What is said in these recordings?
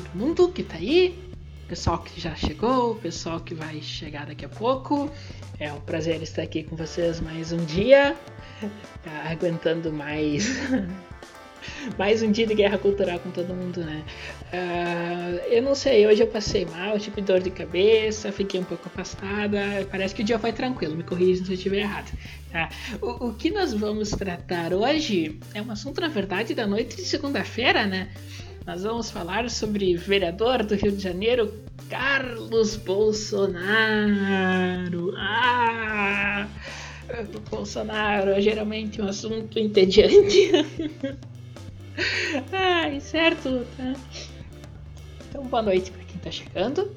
todo mundo que tá aí, pessoal que já chegou, pessoal que vai chegar daqui a pouco. É um prazer estar aqui com vocês mais um dia, tá aguentando mais mais um dia de guerra cultural com todo mundo, né? Uh, eu não sei, hoje eu passei mal, tive dor de cabeça, fiquei um pouco afastada. Parece que o dia foi tranquilo, me corrija se eu estiver errado. Tá? O, o, que nós vamos tratar hoje é um assunto, na verdade, da noite de segunda-feira, né? Nós vamos falar sobre vereador do Rio de Janeiro, Carlos Bolsonaro. Ah! Bolsonaro é geralmente um assunto entediante. Ai, certo, tá? Então, boa noite para quem tá chegando.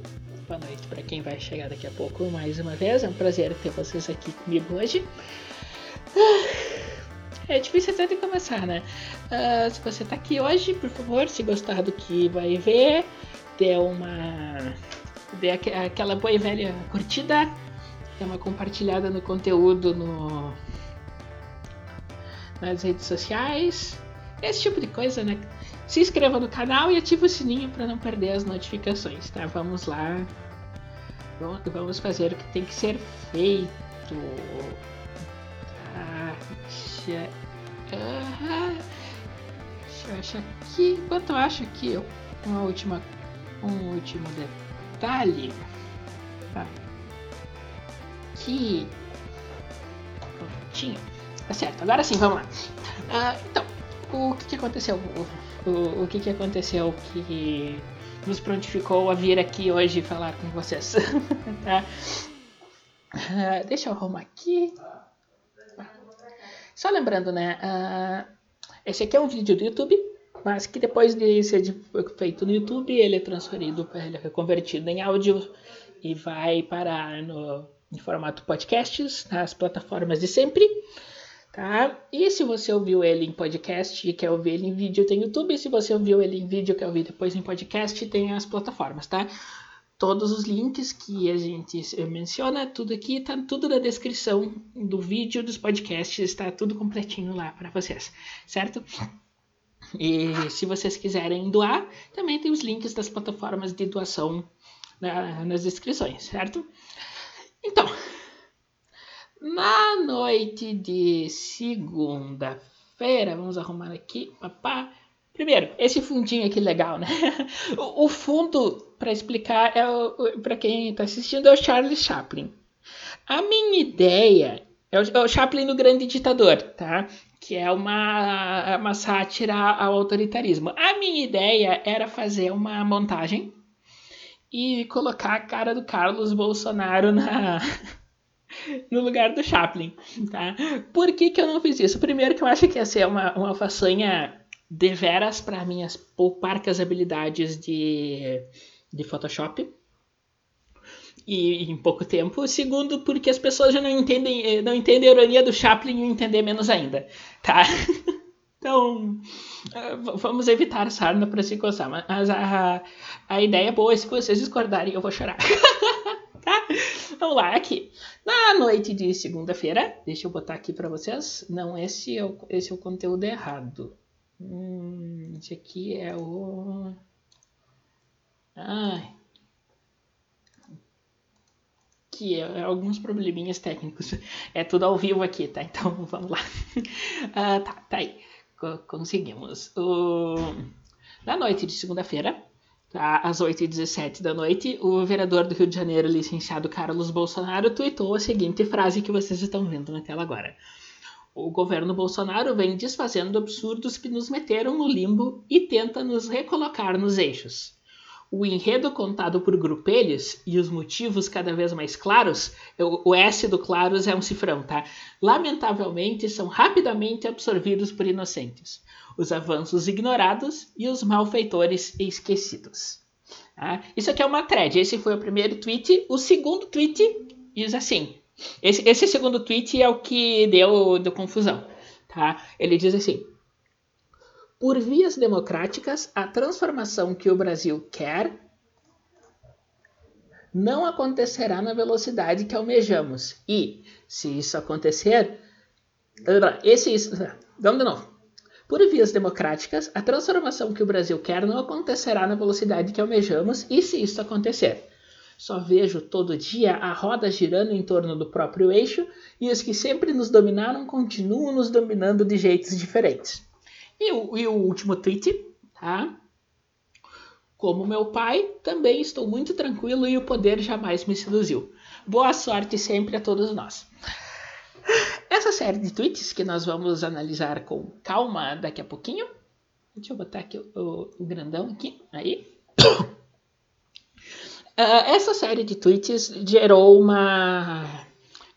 Boa noite para quem vai chegar daqui a pouco mais uma vez. É um prazer ter vocês aqui comigo hoje. É difícil até de começar, né? Uh, se você tá aqui hoje, por favor, se gostar do que vai ver, dê uma. dê aquela boa e velha curtida, dê uma compartilhada no conteúdo no, nas redes sociais. Esse tipo de coisa, né? Se inscreva no canal e ative o sininho para não perder as notificações, tá? Vamos lá. Vamos fazer o que tem que ser feito. Tá, deixa, eu achar aqui. Enquanto eu acho aqui, uma última, um último detalhe. Tá. Aqui. Prontinho. Tá certo, agora sim, vamos lá. Uh, então, o que, que aconteceu? O, o, o, que, que aconteceu que nos prontificou a vir aqui hoje falar com vocês? tá? Uh, deixa eu arrumar aqui. Só lembrando, né? Uh, esse aqui é um vídeo do YouTube, mas que depois de ser feito no YouTube, ele é transferido, ele é convertido em áudio e vai parar no, em formato podcasts nas plataformas de sempre tá? E se você ouviu ele em podcast e quer ouvir ele em vídeo, tem YouTube. E se você ouviu ele em vídeo e quer ouvir depois em podcast, tem as plataformas, tá? Todos os links que a gente menciona, tudo aqui, tá tudo na descrição do vídeo, dos podcasts, está tudo completinho lá para vocês, certo? E se vocês quiserem doar, também tem os links das plataformas de doação na, nas descrições, certo? Então, na noite de segunda-feira, vamos arrumar aqui, papá. Primeiro, esse fundinho aqui legal, né? O, fundo, para explicar, é para quem está assistindo, é o Charles Chaplin. A minha ideia é o, é o Chaplin no Grande Ditador, tá? Que é uma, uma sátira ao autoritarismo. A minha ideia era fazer uma montagem e colocar a cara do Carlos Bolsonaro na, no lugar do Chaplin, tá? Por que, que eu não fiz isso? Primeiro que eu acho que ia ser uma, uma façanha deveras para minhas pouparcas habilidades de, de Photoshop e em pouco tempo. Segundo, porque as pessoas já não entendem, eh, não entendem a ironia do Chaplin e entender menos ainda, tá? Então, eh, vamos evitar sarna para se coçar. Mas a, a ideia é boa, se vocês discordarem, eu vou chorar. tá? Vamos lá, aqui. Na noite de segunda-feira, deixa eu botar aqui para vocês. Não, esse é o, esse é o conteúdo errado. Hum, esse aqui é o. Ai. Que é, é alguns probleminhas técnicos. É tudo ao vivo aqui, tá? Então vamos lá. Ah, tá, tá aí. Conseguimos. O... Na noite de segunda-feira, Tá? Às 8h17 da noite, o vereador do Rio de Janeiro, licenciado Carlos Bolsonaro, tweetou a seguinte frase que vocês estão vendo na tela agora. O governo Bolsonaro vem desfazendo absurdos que nos meteram no limbo e tenta nos recolocar nos eixos. O enredo contado por grupelhos e os motivos cada vez mais claros, o S do claros é um cifrão, tá? Lamentavelmente são rapidamente absorvidos por inocentes os avanços ignorados e os malfeitores esquecidos. Tá? Isso aqui é uma thread. Esse foi o primeiro tweet. O segundo tweet diz assim. Esse, esse segundo tweet é o que deu, deu confusão. Tá? Ele diz assim: Por vias democráticas, a transformação que o Brasil quer não acontecerá na velocidade que almejamos. E, se isso acontecer, esse, vamos de novo. por vias democráticas, a transformação que o Brasil quer não acontecerá na velocidade que almejamos, e se isso acontecer, só vejo todo dia a roda girando em torno do próprio eixo e os que sempre nos dominaram continuam nos dominando de jeitos diferentes. E o, e o último tweet, tá? Como meu pai, também estou muito tranquilo e o poder jamais me seduziu. Boa sorte sempre a todos nós. Essa série de tweets que nós vamos analisar com calma daqui a pouquinho. Deixa eu botar aqui o, o grandão aqui. Aí. Uh, essa série de tweets gerou uma.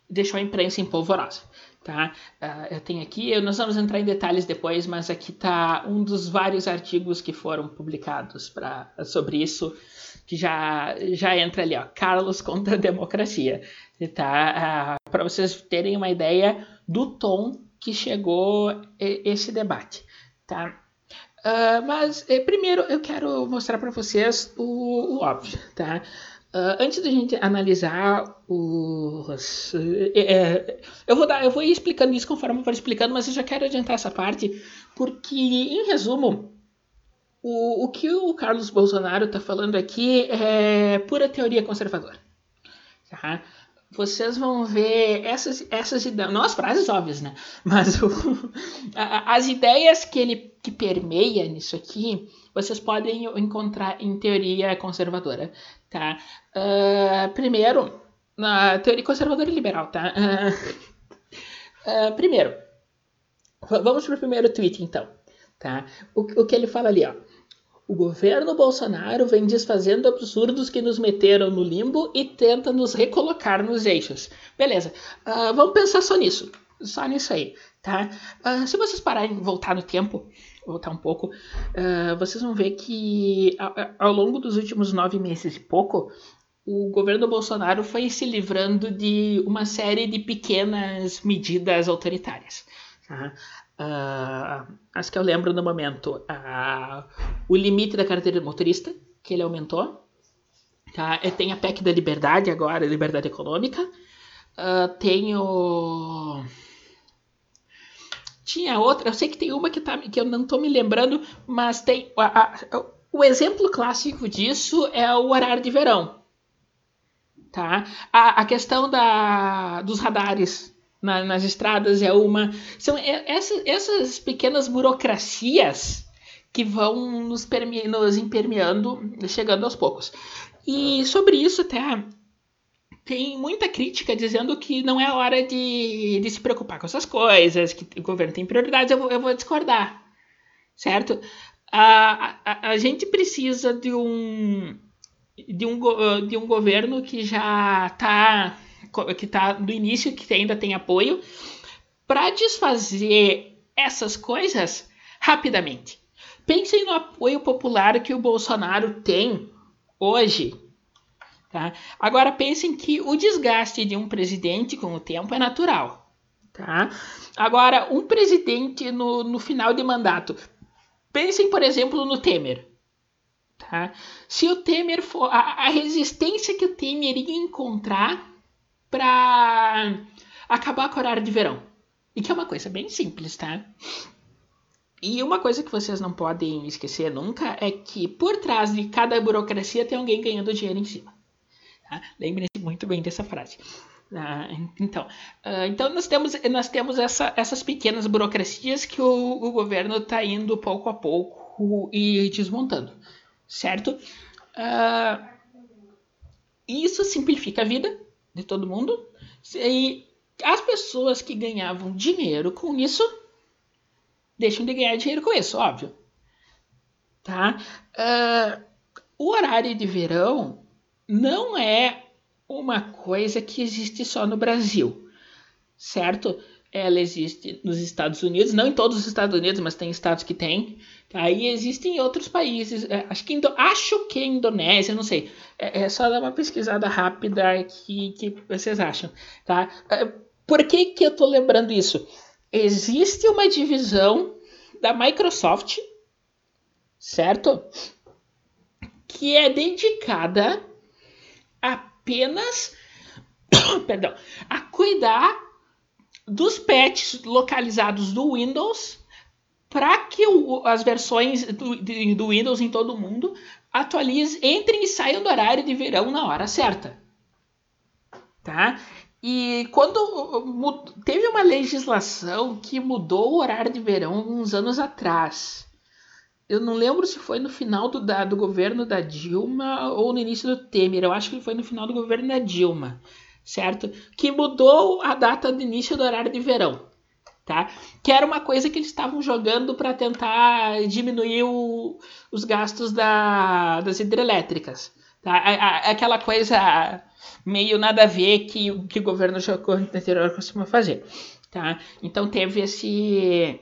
deixou a imprensa empolvorosa. Tá? Uh, eu tenho aqui, nós vamos entrar em detalhes depois, mas aqui está um dos vários artigos que foram publicados pra, sobre isso, que já, já entra ali, ó, Carlos contra a democracia. Tá? Uh, Para vocês terem uma ideia do tom que chegou esse debate. Tá? Uh, mas eh, primeiro eu quero mostrar para vocês o, o, óbvio, tá? Uh, antes da gente analisar os, uh, eu vou dar, eu vou ir explicando isso conforme eu for explicando, mas eu já quero adiantar essa parte porque, em resumo, o, o que o Carlos Bolsonaro está falando aqui é pura teoria conservadora, tá? Vocês vão ver essas, essas ideias, não as frases óbvias, né? Mas o, as ideias que ele que permeia nisso aqui, vocês podem encontrar em teoria conservadora, tá? Uh, primeiro, na teoria conservadora e liberal, tá? Uh, uh, primeiro, vamos para o primeiro tweet, então, tá? O, o que ele fala ali, ó. O governo Bolsonaro vem desfazendo absurdos que nos meteram no limbo e tenta nos recolocar nos eixos. Beleza, uh, vamos pensar só nisso. Só nisso aí, tá? Uh, se vocês pararem voltar no tempo, voltar um pouco, uh, vocês vão ver que ao, ao longo dos últimos nove meses e pouco, o governo Bolsonaro foi se livrando de uma série de pequenas medidas autoritárias. Tá? Uh, as que eu lembro no momento. Uh, o limite da carteira de motorista, que ele aumentou. Tá? Tem a PEC da liberdade agora, liberdade econômica. Uh, tem o... Tinha outra, eu sei que tem uma que, tá, que eu não estou me lembrando, mas tem. O exemplo clássico disso é o horário de verão. Tá? A, a questão da, dos radares na, nas estradas é uma. São essas, pequenas burocracias que vão nos, nos impermeando, chegando aos poucos. E sobre isso até tem muita crítica dizendo que não é hora de, de se preocupar com essas coisas, que o governo tem prioridades, eu vou, eu vou discordar, certo? A, a, a gente precisa de um, de um, de um governo que já está que está do início, que ainda tem apoio, para desfazer essas coisas rapidamente. Pensem no apoio popular que o Bolsonaro tem hoje. Tá? Agora pensem que o desgaste de um presidente com o tempo é natural. Tá? Agora, um presidente no, no final de mandato. Pensem, por exemplo, no Temer. Tá? Se o Temer for. A, a resistência que o Temer ia encontrar para acabar com o horário de verão. E que é uma coisa bem simples, tá? E uma coisa que vocês não podem esquecer nunca é que por trás de cada burocracia tem alguém ganhando dinheiro em cima. Tá? Lembrem-se muito bem dessa frase. Ah, então, uh, então nós temos, nós temos essa, essas pequenas burocracias que o, o governo está indo pouco a pouco e desmontando, certo? Uh, isso simplifica a vida, de todo mundo. E as pessoas que ganhavam dinheiro com isso deixam de ganhar dinheiro com isso, óbvio. Tá? Uh, o horário de verão não é uma coisa que existe só no Brasil, certo? Ela existe nos Estados Unidos, não em todos os Estados Unidos, mas tem estados que tem. Aí existem outros países, é, acho que, acho que Indonésia, não sei. É, é, só dar uma pesquisada rápida que, que vocês acham, tá? É, por que, que eu tô lembrando isso? Existe uma divisão da Microsoft, certo? Que é dedicada apenas perdão, a cuidar dos patches localizados do Windows para que o, as versões do, do, Windows em todo mundo atualizem, entrem e saiam do horário de verão na hora certa. Tá? E quando teve uma legislação que mudou o horário de verão uns anos atrás. Eu não lembro se foi no final do, da, do governo da Dilma ou no início do Temer. Eu acho que foi no final do governo da Dilma, certo? Que mudou a data de início do horário de verão tá? Que era uma coisa que eles estavam jogando para tentar diminuir o, os gastos da, das hidrelétricas, tá? aquela coisa meio nada a ver que, que o governo anterior costuma fazer, tá? Então teve esse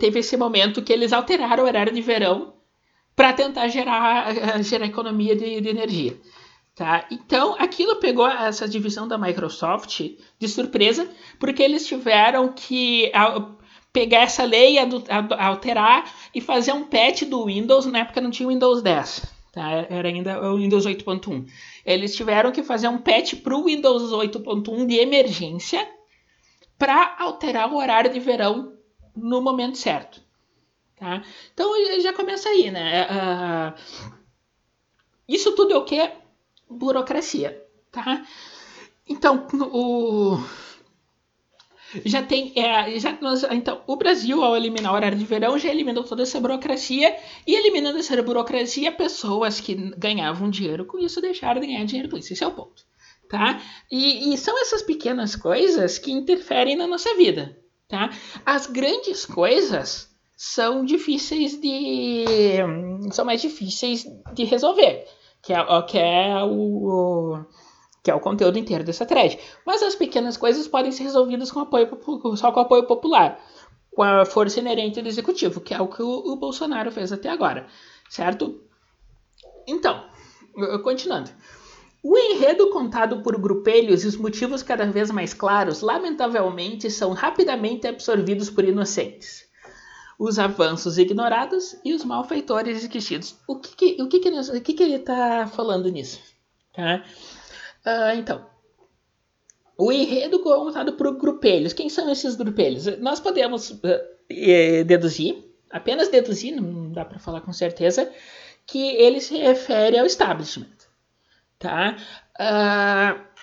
teve esse momento que eles alteraram o horário de verão para tentar gerar, gerar economia de, de energia. Tá? Então, aquilo pegou essa divisão da Microsoft de surpresa, porque eles tiveram que pegar essa lei, alterar e fazer um patch do Windows. Na época não tinha o Windows 10, tá? era ainda o Windows 8.1. Eles tiveram que fazer um patch para o Windows 8.1 de emergência para alterar o horário de verão no momento certo. Tá? Então já começa aí, né? Uh, isso tudo é o que? Burocracia, tá? Então, o já tem é, já nós, então o Brasil ao eliminar o horário de verão já eliminou toda essa burocracia e eliminando essa burocracia pessoas que ganhavam dinheiro com isso deixaram de ganhar dinheiro com isso. Esse é o ponto tá? E, e são essas pequenas coisas que interferem na nossa vida tá? As grandes coisas são difíceis de são mais difíceis de resolver que é, que é o, que é o conteúdo inteiro dessa thread. Mas as pequenas coisas podem ser resolvidas com apoio, só com apoio popular, com a força inerente do executivo, que é o que o, o Bolsonaro fez até agora, certo? Então, continuando. O enredo contado por grupelhos e os motivos cada vez mais claros, lamentavelmente, são rapidamente absorvidos por inocentes os avanços ignorados e os malfeitores esquecidos. O que, que o que, que, o que, que ele está falando nisso? Tá? Uh, então, o enredo contado por grupelhos. Quem são esses grupelhos? Nós podemos uh, deduzir, apenas deduzir, não dá para falar com certeza, que ele se refere ao establishment. Tá? Uh,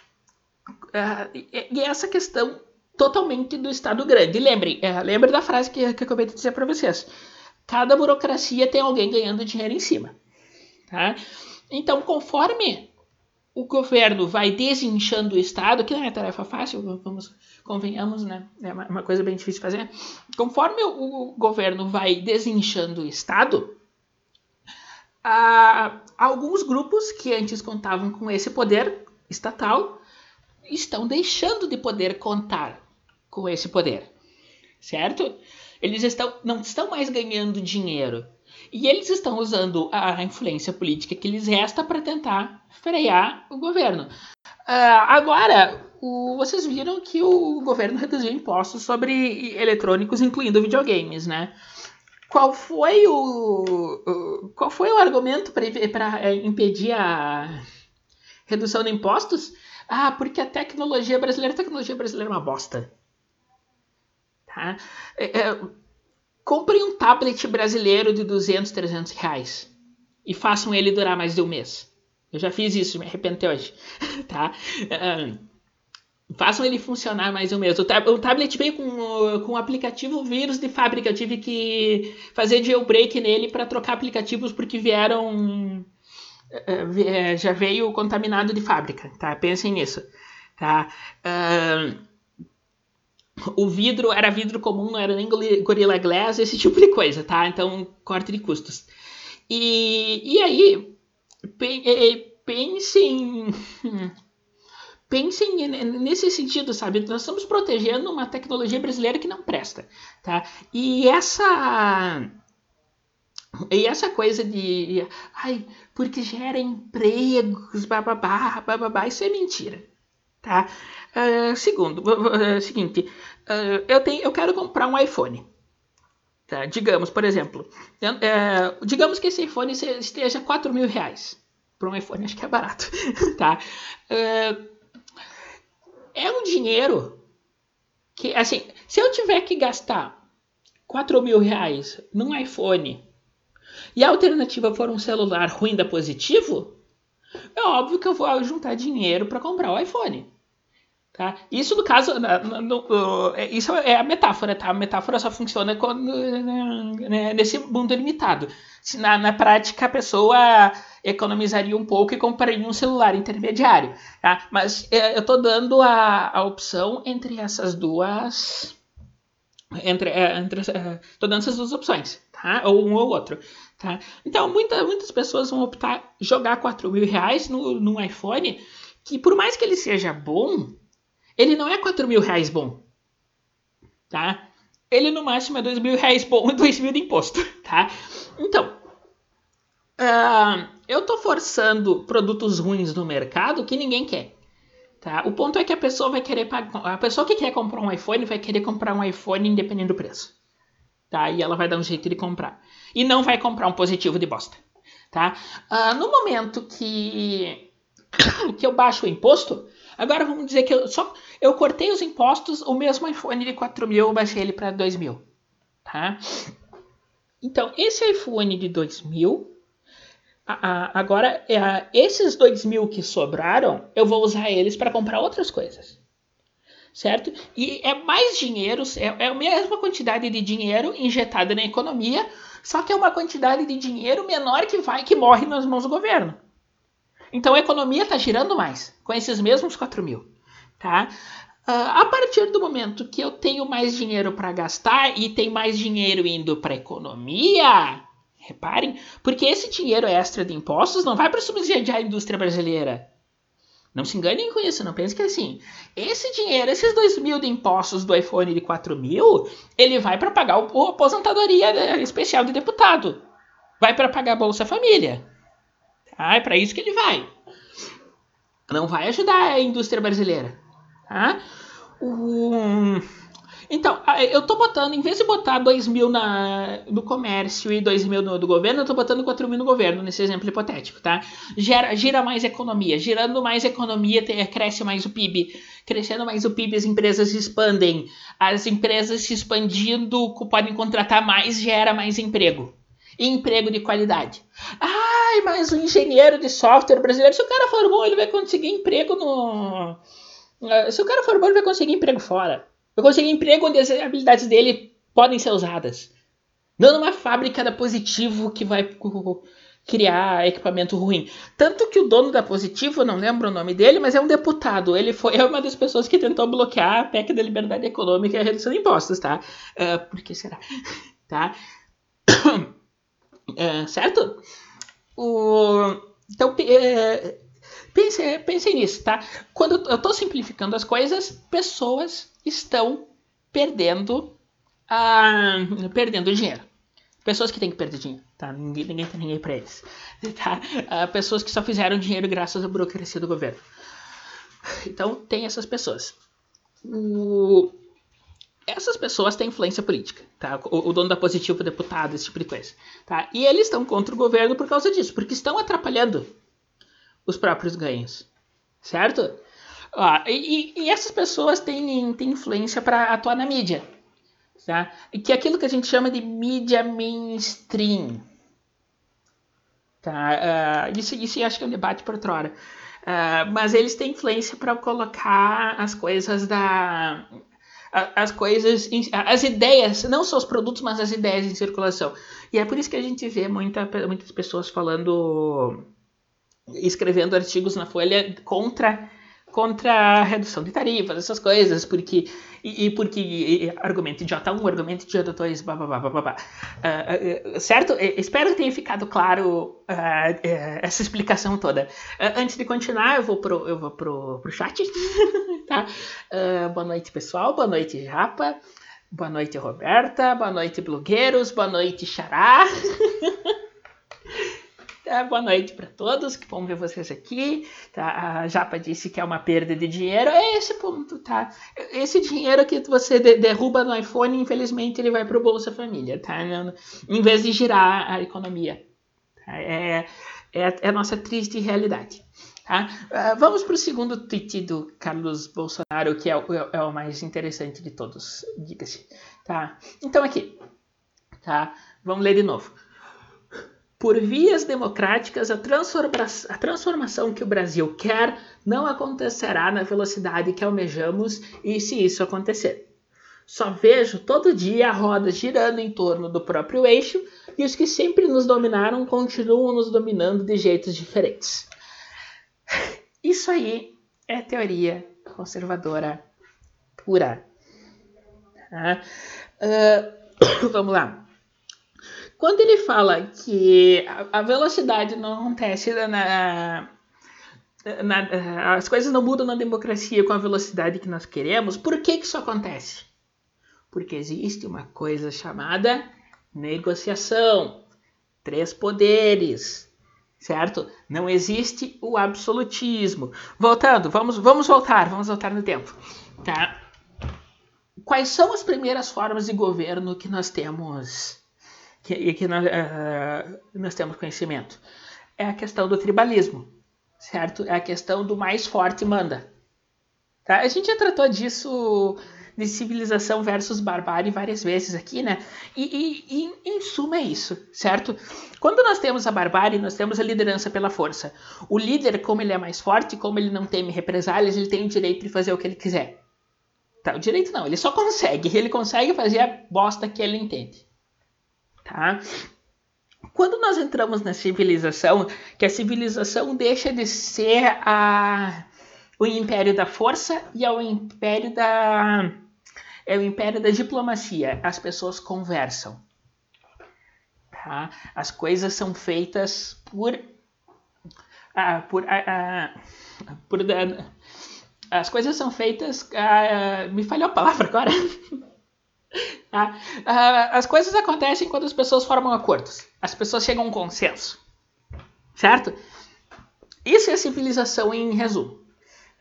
e essa questão totalmente do Estado grande. lembrem, é, da frase que, que eu acabei de dizer para vocês. Cada burocracia tem alguém ganhando dinheiro em cima. Tá? Então, conforme o governo vai desinchando o Estado, que não é tarefa fácil, vamos, convenhamos, né? É uma, coisa bem difícil de fazer. Conforme o, governo vai desinchando o Estado, alguns grupos que antes contavam com esse poder estatal estão deixando de poder contar com esse poder, certo? Eles estão, não estão mais ganhando dinheiro e eles estão usando a influência política que lhes resta para tentar frear o governo. Uh, agora, o, vocês viram que o governo reduziu impostos sobre eletrônicos, incluindo videogames, né? Qual foi o, qual foi o argumento para é, impedir a redução de impostos? Ah, porque a tecnologia brasileira, a tecnologia brasileira é uma bosta. Tá? É, é, um tablet brasileiro de 200, 300 reais e façam ele durar mais de um mês. Eu já fiz isso, me arrependo hoje. tá? Uh, façam ele funcionar mais um mês. O, tab o tablet veio com, com um aplicativo vírus de fábrica. Eu tive que fazer jailbreak nele para trocar aplicativos porque vieram. Uh, já veio contaminado de fábrica. Tá? Pensem nisso. Tá? Uh, o vidro era vidro comum, não era nem Gorilla Glass, esse tipo de coisa, tá? Então, corte de custos. E, e aí, pensem, pensem nesse sentido, sabe? Nós estamos protegendo uma tecnologia brasileira que não presta, tá? E essa e essa coisa de, ai, porque gera empregos, bababá, bababá, isso é mentira, tá? Uh, segundo, uh, seguinte, uh, eu, tenho, eu quero comprar um iPhone. Tá? Digamos, por exemplo, digamos que esse iPhone esteja 4 mil reais. Para um iPhone acho que é barato. tá? é um dinheiro que, assim, se eu tiver que gastar 4 mil reais num iPhone e a alternativa for um celular ruim da positivo, é óbvio que eu vou juntar dinheiro para comprar o iPhone. Tá? Isso no caso, no, no, é, isso é a metáfora, tá? A metáfora só funciona quando, né, nesse mundo limitado. Se na, na, prática a pessoa economizaria um pouco e compraria um celular intermediário, tá? Mas é, eu estou dando a, a opção entre essas duas, entre, é, entre tô dando essas duas opções, tá? Ou um ou outro, tá? Então muita, muitas pessoas vão optar jogar 4 mil reais no, no iPhone, que por mais que ele seja bom ele não é 4 mil reais bom. Tá? Ele no máximo é 2 mil reais bom e 2 mil de imposto. Tá? Então, uh, eu tô forçando produtos ruins no mercado que ninguém quer. Tá? O ponto é que a pessoa vai querer pagar. A pessoa que quer comprar um iPhone vai querer comprar um iPhone independente do preço. Tá? E ela vai dar um jeito de comprar. E não vai comprar um positivo de bosta. Tá? Uh, no momento que, que eu baixo o imposto, Agora vamos dizer que eu só eu cortei os impostos, o mesmo iPhone de 4 mil, eu baixei ele para 2 mil. Tá? Então, esse iPhone de 2 mil, agora é, esses 2 mil que sobraram, eu vou usar eles para comprar outras coisas. Certo? E é mais dinheiro, é, é a mesma quantidade de dinheiro injetada na economia, só que é uma quantidade de dinheiro menor que vai que morre nas mãos do governo. Então a economia está girando mais, com esses mesmos 4 mil. Tá? Uh, a partir do momento que eu tenho mais dinheiro para gastar e tem mais dinheiro indo para economia, reparem, porque esse dinheiro extra de impostos não vai para subsidiar a indústria brasileira. Não se enganem com isso, não pense que é assim. Esse dinheiro, esses 2 mil de impostos do iPhone de 4 mil, ele vai para pagar o, a aposentadoria especial de deputado. Vai para pagar a Bolsa Família. Tá? É para isso que ele vai. Não vai ajudar a indústria brasileira. Tá? Então, eu tô botando, em vez de botar 2 mil na, no comércio e 2 mil no, do governo, eu tô botando 4 mil no governo, nesse exemplo hipotético, tá? Gera, gira mais economia. Girando mais economia, tem, cresce mais o PIB. Crescendo mais o PIB, as empresas se expandem. As empresas se expandindo podem contratar mais, gera mais emprego e emprego de qualidade. Ai, mas o engenheiro de software brasileiro, se o cara for bom, ele vai conseguir emprego no. Eh, se o cara for bom, ele vai conseguir emprego fora. Vai conseguir emprego onde as habilidades dele podem ser usadas. Não numa fábrica da Positivo que vai criar equipamento ruim. Tanto que o dono da Positivo, não lembro o nome dele, mas é um deputado. Ele foi é uma das pessoas que tentou bloquear a PEC da liberdade econômica e a redução de impostos, tá? Uh, por que será? Tá? É, certo? O, então, é, pense, pense nisso, tá? Quando eu estou simplificando as coisas, pessoas estão perdendo, ah, perdendo dinheiro. Pessoas que têm que perder dinheiro, tá? Ninguém, ninguém tem ninguém para eles. Tá? Ah, pessoas que só fizeram dinheiro graças à burocracia do governo. Então, tem essas pessoas. O, essas pessoas têm influência política, tá? O, o dono da Positivo, o deputado, esse tipo de coisa, tá? E eles estão contra o governo por causa disso, porque estão atrapalhando os próprios ganhos, certo? E, e, essas pessoas têm, têm influência para atuar na mídia, tá? Que é aquilo que a gente chama de mídia mainstream, tá? Uh, isso, isso acho que é um debate por outra hora. Uh, mas eles têm influência para colocar as coisas da as coisas, as ideias, não só os produtos, mas as ideias em circulação. E é por isso que a gente vê muita, muitas pessoas falando, escrevendo artigos na Folha contra contra a redução de tarifas, essas coisas, porque e, e porque e, argumento idiota 1, argumento idiota 2, blá, blá, blá, blá, blá. Uh, uh, certo? espero que tenha ficado claro uh, essa explicação toda. antes de continuar, eu vou pro, eu vou pro, pro chat. tá? boa noite, pessoal. Boa noite, Japa. Boa noite, Roberta. Boa noite, blogueiros. Boa noite, Xará. Tá, boa noite para todos, que bom ver vocês aqui. Tá, a Japa disse que é uma perda de dinheiro. É esse ponto, tá? Esse dinheiro que você de derruba no iPhone, infelizmente, ele vai para o Bolsa Família, tá? Em vez de girar a economia. Tá? É, é, é, a nossa triste realidade. Tá? Uh, vamos para o segundo tweet do Carlos Bolsonaro, que é o, é o mais interessante de todos, diga-se. Tá? Então, aqui. Tá? Vamos ler de novo. Por vias democráticas, a, transforma a transformação que o Brasil quer não acontecerá na velocidade que almejamos, e se isso acontecer. Só vejo todo dia a roda girando em torno do próprio eixo e os que sempre nos dominaram continuam nos dominando de jeitos diferentes. Isso aí é teoria conservadora pura. Tá? Uh, vamos lá. Quando ele fala que a velocidade não acontece na, na, as coisas não mudam na democracia com a velocidade que nós queremos, por que, que isso acontece? Porque existe uma coisa chamada negociação, três poderes, certo? Não existe o absolutismo. Voltando, vamos, vamos voltar, vamos voltar no tempo, tá? Quais são as primeiras formas de governo que nós temos, que, que nós, uh, nós temos conhecimento? É a questão do tribalismo, certo? É a questão do mais forte manda. Tá? A gente já tratou disso de civilização versus barbárie várias vezes aqui, né? E, e, e, em suma é isso, certo? Quando nós temos a barbárie, nós temos a liderança pela força. O líder, como ele é mais forte, como ele não teme represálias, ele tem o direito de fazer o que ele quiser. Tá, o direito não, ele só consegue. Ele consegue fazer a bosta que ele entende. Tá? Quando nós entramos na civilização, que a civilização deixa de ser a, o império da força e é o império da é o império da diplomacia. As pessoas conversam. Tá? As coisas são feitas por. Ah, por, ah, ah, por as coisas são feitas. Ah, me falhou a palavra agora. Tá? Ah, as coisas acontecem quando as pessoas formam acordos. As pessoas chegam a um consenso. Certo? Isso é civilização em resumo.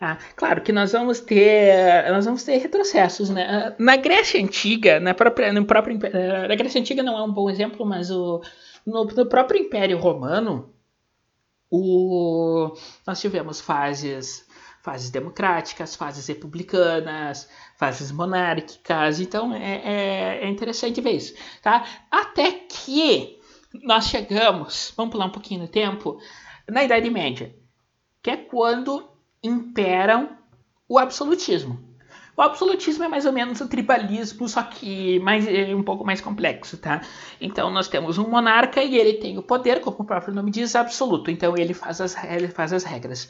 Ah, claro que nós vamos ter nós vamos ter retrocessos, né? Na Grécia antiga, na própria no próprio eh, na Grécia antiga não é um bom exemplo, mas o no, no próprio Império Romano, o, nós tivemos fases fases democráticas, fases republicanas, fases monárquicas, então é, é, é interessante ver isso, tá? Até que nós chegamos, vamos pular um pouquinho no tempo, na Idade Média, que é quando imperam o absolutismo. O absolutismo é mais ou menos o tribalismo, só que mais, é um pouco mais complexo, tá? Então nós temos um monarca e ele tem o poder, como o próprio nome diz, absoluto. Então ele faz as, ele faz as regras.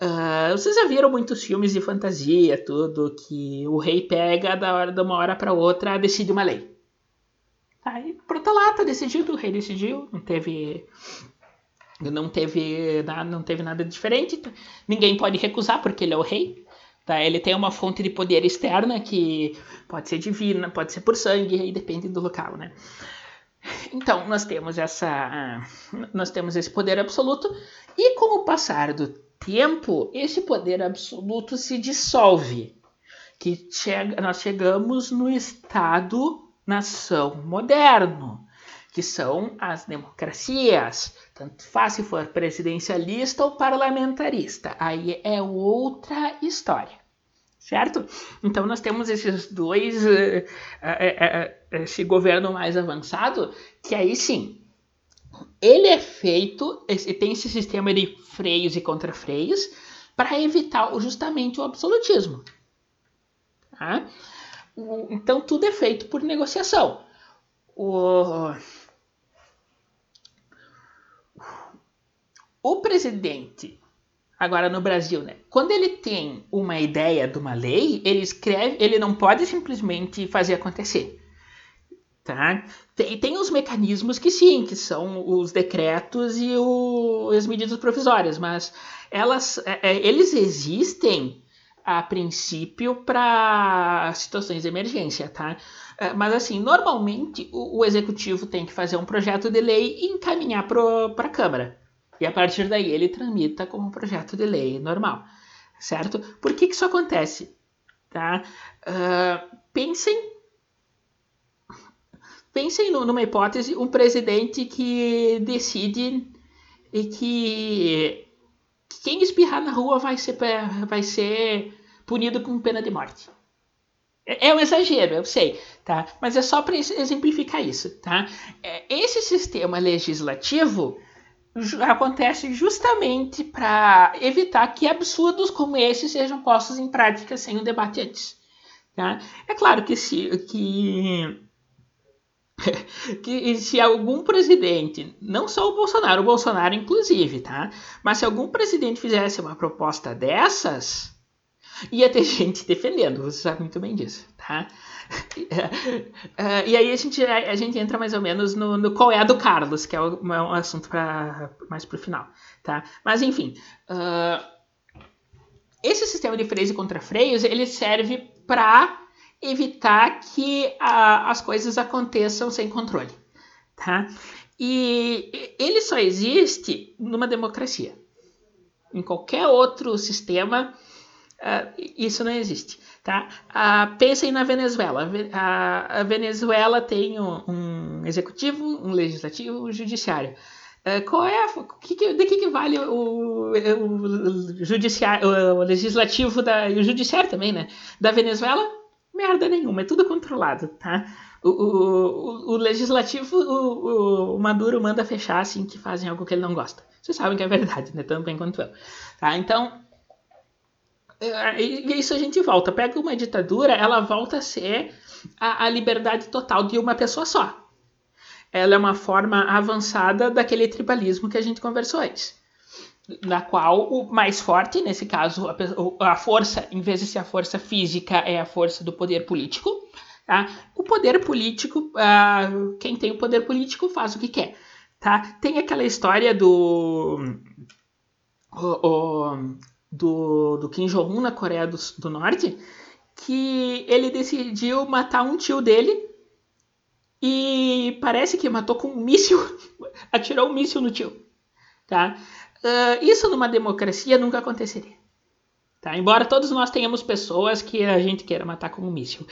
Uh, vocês já viram muitos filmes de fantasia, tudo, que o rei pega da hora de uma hora para outra, decide uma lei. Aí, pronto, lá, tá decidido, o rei decidiu, não teve não teve, não teve nada diferente. Ninguém pode recusar porque ele é o rei. Tá? Ele tem uma fonte de poder externa que pode ser divina, pode ser por sangue, aí depende do local, né? Então nós temos essa, nós temos esse poder absoluto e com o passar do tempo esse poder absoluto se dissolve, que chega, nós chegamos no estado nação moderno, que são as democracias, tanto faz se for presidencialista ou parlamentarista. Aí é outra história. Certo? Então nós temos esses dois, uh, uh, uh, esse governo mais avançado, que aí sim, ele é feito, tem esse sistema de freios e contrafreios para evitar justamente o absolutismo. Tá? Então tudo é feito por negociação. O, O presidente, agora no Brasil, né? Quando ele tem uma ideia de uma lei, ele escreve, ele não pode simplesmente fazer acontecer. Tá? Tem, tem os mecanismos que sim, que são os decretos e o, as medidas provisórias, mas elas, é, é eles existem a princípio para situações de emergência, tá? É, mas assim, normalmente o, o, executivo tem que fazer um projeto de lei e encaminhar para a Câmara. E a partir daí ele tramita como um projeto de lei normal, certo? Por que, que isso acontece? Tá? Uh, pensem pensem numa hipótese, um presidente que decide e que quem espirrar na rua vai ser, vai ser punido com pena de morte. É, é um exagero, eu sei, tá? Mas é só para exemplificar isso, tá? É, esse sistema legislativo acontece justamente para evitar que absurdos como esse sejam postos em prática sem um debate antes. Tá? É claro que se, que, que se algum presidente, não só o Bolsonaro, o Bolsonaro inclusive, tá? mas se algum presidente fizesse uma proposta dessas, ia ter gente defendendo, você sabe muito bem disso, tá? Uh, e aí a gente, a gente entra mais ou menos no, no qual é a do Carlos, que é um, um assunto pra, mais para o final, tá? Mas enfim, uh, esse sistema de freios e contrafreios ele serve para evitar que a, as coisas aconteçam sem controle, tá? E ele só existe numa democracia. Em qualquer outro sistema, uh, isso não existe. Tá? Uh, pensem na Venezuela. A, a Venezuela tem um, um, executivo, um legislativo, um judiciário. Uh, qual é que, que, de que, que vale o, o, judiciário, o legislativo e o judiciário também, né? Da Venezuela? Merda nenhuma, é tudo controlado, tá? O, o, o legislativo, o, o, Maduro manda fechar assim que fazem algo que ele não gosta. Vocês sabem que é verdade, né? Tanto bem quanto eu. Tá? Então, é, e isso a gente volta. Pega uma ditadura, ela volta a ser a, a liberdade total de uma pessoa só. Ela é uma forma avançada daquele tribalismo que a gente conversou antes. Na qual o mais forte, nesse caso, a, a força, em vez de ser a força física, é a força do poder político. Tá? O poder político, uh, quem tem o poder político faz o que quer. Tá? Tem aquela história do. O, o, do, do Kim Jong-un na Coreia do, do Norte, que ele decidiu matar um tio dele e parece que matou com um míssil, atirou um míssil no tio. Tá? Uh, isso numa democracia nunca aconteceria. Tá? Embora todos nós tenhamos pessoas que a gente queira matar com um míssil.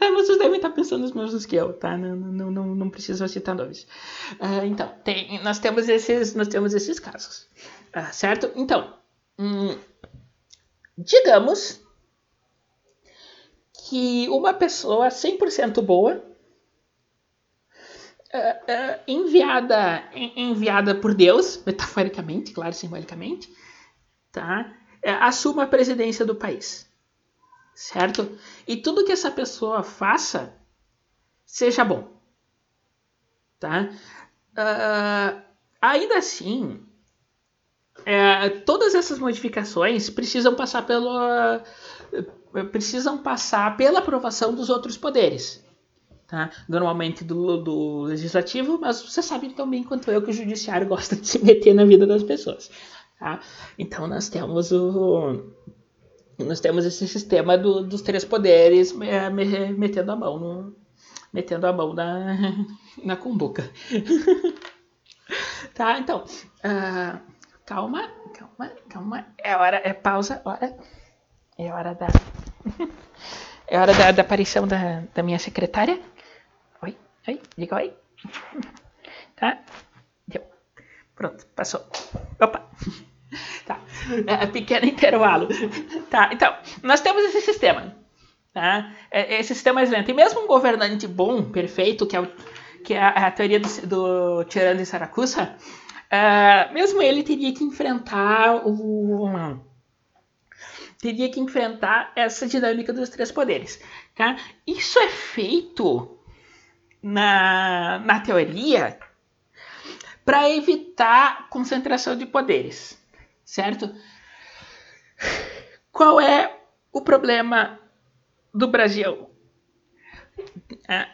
é, vocês devem estar pensando os mesmos que eu, tá? Não, não, não, não preciso citar nomes. Uh, então, tem, nós, temos esses, nós temos esses casos. Ah, certo? Então, hum, digamos que uma pessoa 100% boa, uh, enviada, enviada por Deus, metaforicamente, claro, simbolicamente, tá? Uh, assuma a presidência do país, certo? E tudo que essa pessoa faça seja bom, tá? Uh, ainda assim, é, todas essas modificações precisam passar pelo precisam passar pela aprovação dos outros poderes. Tá? Normalmente do, do legislativo, mas você sabe tão bem quanto eu que o judiciário gosta de se meter na vida das pessoas. Tá? Então nós temos o nós temos esse sistema do, dos três poderes é, metendo a mão no, metendo a mão na, na cumbuca. tá, então, uh, Calma, calma, calma. É hora, é pausa, hora. É hora da. É hora da, da aparição da, da minha secretária. Oi, diga oi. Tá? Deu. Pronto, passou. Opa! Tá. É, pequeno intervalo. Tá, então, nós temos esse sistema. Tá? É, esse sistema mais lento. E mesmo um governante bom, perfeito, que é, o, que é a, a teoria do, do Tirano de Saracusa, Uh, mesmo ele teria que enfrentar o. Teria que enfrentar essa dinâmica dos três poderes. Tá? Isso é feito na, na teoria para evitar concentração de poderes, certo? Qual é o problema do Brasil? É,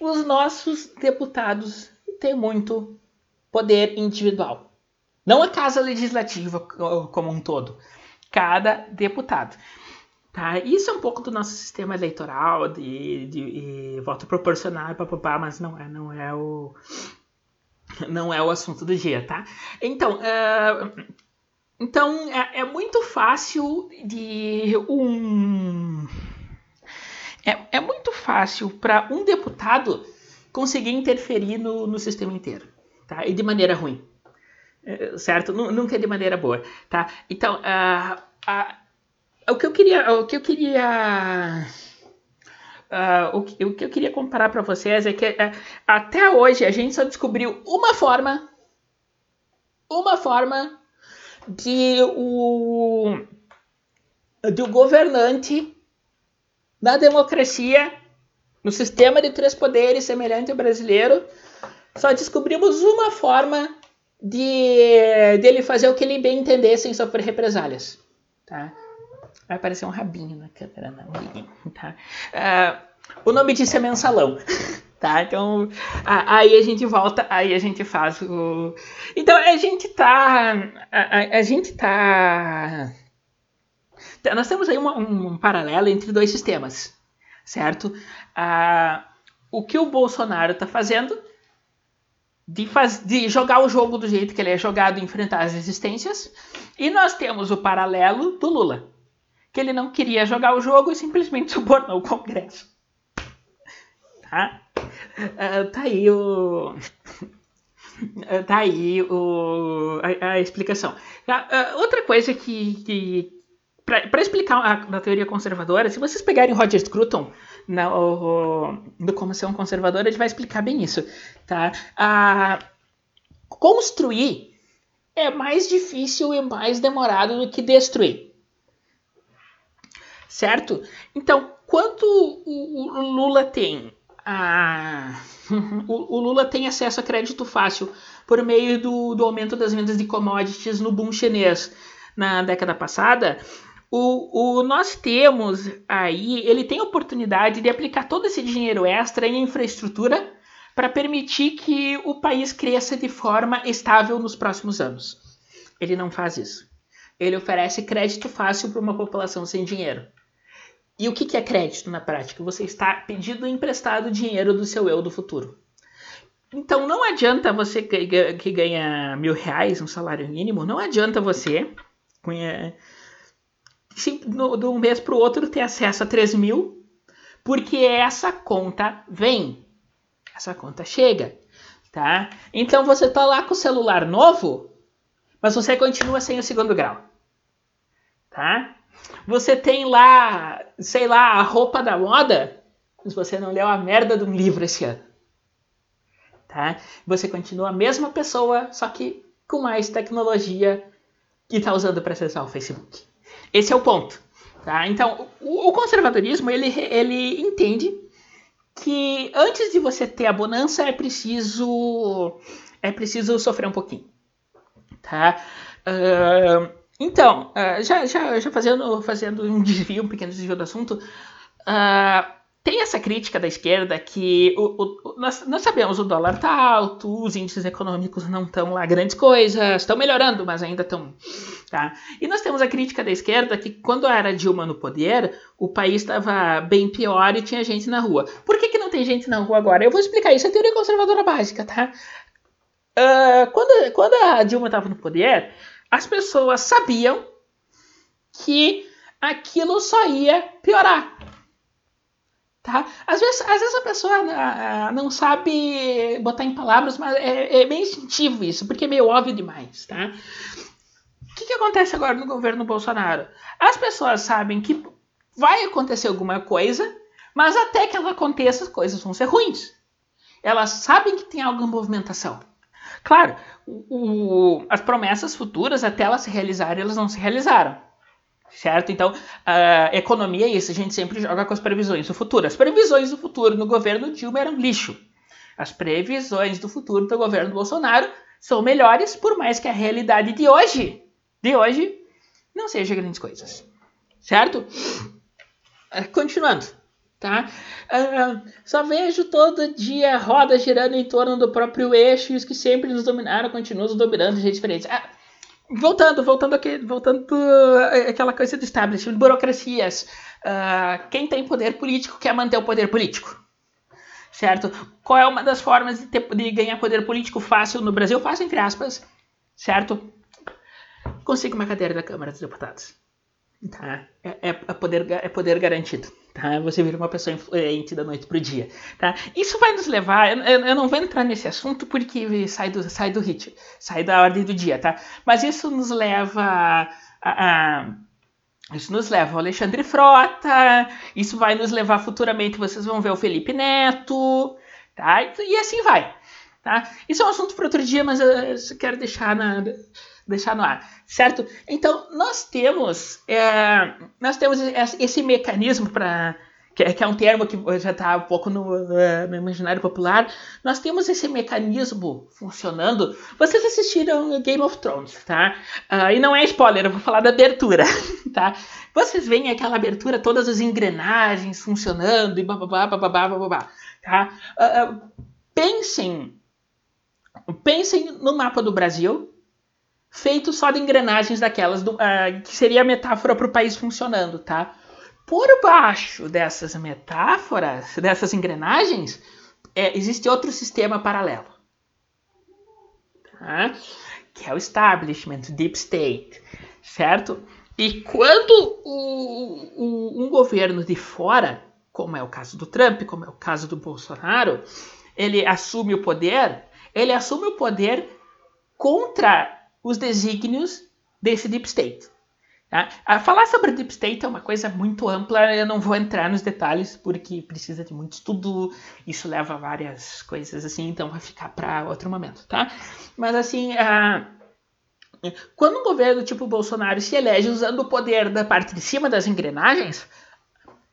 os nossos deputados têm muito poder individual. Não a Casa Legislativa como um todo, cada deputado. Tá? Isso é um pouco do nosso sistema eleitoral de, de, de voto proporcional, papapá, mas não é, não é o não é o assunto do dia, tá? Então, uh, então é, é, muito fácil de um é, é muito fácil para um deputado conseguir interferir no, no sistema inteiro tá? E de maneira ruim, é, certo? Nunca é de maneira boa, tá? Então, uh, uh, o que eu queria, o que eu queria Uh, o, que, o, que, eu queria comparar para vocês é que uh, até hoje a gente só descobriu uma forma, uma forma de o, governante da democracia no sistema de três poderes semelhante ao brasileiro, só descobrimos uma forma de dele fazer o que ele bem entender sem sofrer represálias, tá? Vai aparecer um rabinho na câmera, não, tá? Uh, o nome disso é mensalão. Tá, então aí a gente volta, aí a gente faz o. Então a gente tá. A, a gente tá. Nós temos aí uma, um, um, paralelo entre dois sistemas, certo? Uh, o que o Bolsonaro tá fazendo de, faz, de jogar o jogo do jeito que ele é jogado enfrentar as resistências. E nós temos o paralelo do Lula que ele não queria jogar o jogo e simplesmente subornou o Congresso. Tá? Uh, tá aí o. Tá aí o, a, a explicação. Uh, outra coisa que. que para explicar a, a, teoria conservadora, se vocês pegarem Roger Scruton na, o, do Como Ser um Conservador, ele vai explicar bem isso. Tá? construir é mais difícil e mais demorado do que destruir certo? Então, quanto o, o Lula tem a, o, o, Lula tem acesso a crédito fácil por meio do, do aumento das vendas de commodities no boom chinês na década passada. O, o, nós temos aí, ele tem oportunidade de aplicar todo esse dinheiro extra em infraestrutura para permitir que o país cresça de forma estável nos próximos anos. Ele não faz isso. Ele oferece crédito fácil para uma população sem dinheiro. E o que é crédito na prática? Você está pedindo emprestado dinheiro do seu eu do futuro. Então não adianta você que ganha mil reais, um salário mínimo, não adianta você de um mês para o outro ter acesso a 3 mil, porque essa conta vem, essa conta chega, tá? Então você tá lá com o celular novo, mas você continua sem o segundo grau, tá? Você tem lá, sei lá, a roupa da moda, mas você não leu a merda de um livro esse ano. Tá? Você continua a mesma pessoa, só que com mais tecnologia que está usando para acessar o Facebook. Esse é o ponto. Tá? Então, o, conservadorismo ele, ele entende que antes de você ter a bonança é preciso é preciso sofrer um pouquinho. Tá? Uh, então, uh, já, já, já fazendo, fazendo um desvio, um pequeno desvio do assunto, uh, tem essa crítica da esquerda que o, o, nós, nós, sabemos o dólar está alto, os índices econômicos não estão lá grandes coisas, estão melhorando, mas ainda estão. Tá? E nós temos a crítica da esquerda que quando era Dilma no poder, o país estava bem pior e tinha gente na rua. Por que, que não tem gente na rua agora? Eu vou explicar isso, é teoria conservadora básica, tá? Uh, quando, quando a Dilma estava no poder, as pessoas sabiam que aquilo só ia piorar. Tá? Às, vezes, às vezes a pessoa ah, ah, não sabe botar em palavras, mas é, é bem instintivo isso, porque é meio óbvio demais. Tá? O que, que acontece agora no governo Bolsonaro? As pessoas sabem que vai acontecer alguma coisa, mas até que ela aconteça, as coisas vão ser ruins. Elas sabem que tem alguma movimentação. Claro, o, as promessas futuras, até elas se realizarem, elas não se realizaram. Certo? Então, a economia é isso, a gente sempre joga com as previsões do futuro. As previsões do futuro no governo Dilma eram lixo. As previsões do futuro do governo Bolsonaro são melhores, por mais que a realidade de hoje, de hoje, não seja grandes coisas. Certo? Continuando tá? Uh, só vejo todo dia rodas girando em torno do próprio eixo e os que sempre nos dominaram continuam nos dominando de jeitos diferentes. Ah, voltando, voltando aqui, voltando aquela coisa do establishment, burocracias. Uh, quem tem poder político quer manter o poder político. Certo? Qual é uma das formas de, ter, de ganhar poder político fácil no Brasil? Fácil, entre aspas. Certo? Consiga uma cadeira da Câmara dos Deputados. Tá? É, é, é poder, é poder garantido tá? Você vira uma pessoa influente da noite pro dia, tá? Isso vai nos levar, eu, eu não vou entrar nesse assunto porque sai do, sai do ritmo, sai da ordem do dia, tá? Mas isso nos leva a, a, isso nos leva ao Alexandre Frota, isso vai nos levar futuramente, vocês vão ver o Felipe Neto, tá? E assim vai, tá? Isso é um assunto para outro dia, mas eu quero deixar, na, deixar no ar, certo? Então, nós temos, é, nós temos esse mecanismo para que, é, que é um termo que já está um pouco no, no, imaginário popular, nós temos esse mecanismo funcionando. Vocês assistiram Game of Thrones, tá? Uh, e não é spoiler, eu vou falar da abertura, tá? Vocês veem aquela abertura, todas as engrenagens funcionando e bababá, bababá, bababá, tá? Uh, pensem, pensem no mapa do Brasil, feito só de engrenagens daquelas, do, que seria a metáfora para o país funcionando, tá? Por baixo dessas metáforas, dessas engrenagens, é, existe outro sistema paralelo. Tá? Que é o establishment, deep state, certo? E quando o, o, um governo de fora, como é o caso do Trump, como é o caso do Bolsonaro, ele assume o poder, ele assume o poder contra os desígnios desse deep state. Tá? A falar sobre Deep State é uma coisa muito ampla, eu não vou entrar nos detalhes porque precisa de muito estudo, isso leva a várias coisas assim, então vai ficar para outro momento, tá? Mas assim, uh, quando um governo tipo Bolsonaro se elege usando o poder da parte de cima das engrenagens,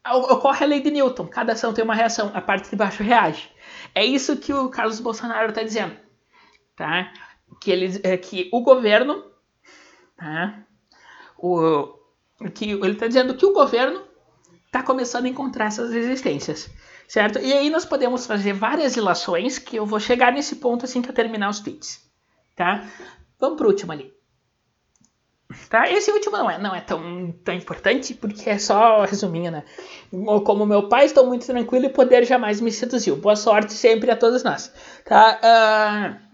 ocorre a lei de Newton, cada ação tem uma reação, a parte de baixo reage. É isso que o Carlos Bolsonaro está dizendo, tá? Que, ele, é, que o governo, tá? o, que ele está dizendo que o governo está começando a encontrar essas resistências, certo? E aí nós podemos fazer várias ilações que eu vou chegar nesse ponto assim que eu terminar os tweets, tá? Vamos para o último ali. Tá? Esse último não é, não é tão, tão importante porque é só resuminho, né? Como meu pai, estou muito tranquilo e poder jamais me seduziu. Boa sorte sempre a todos nós. Tá? Uh,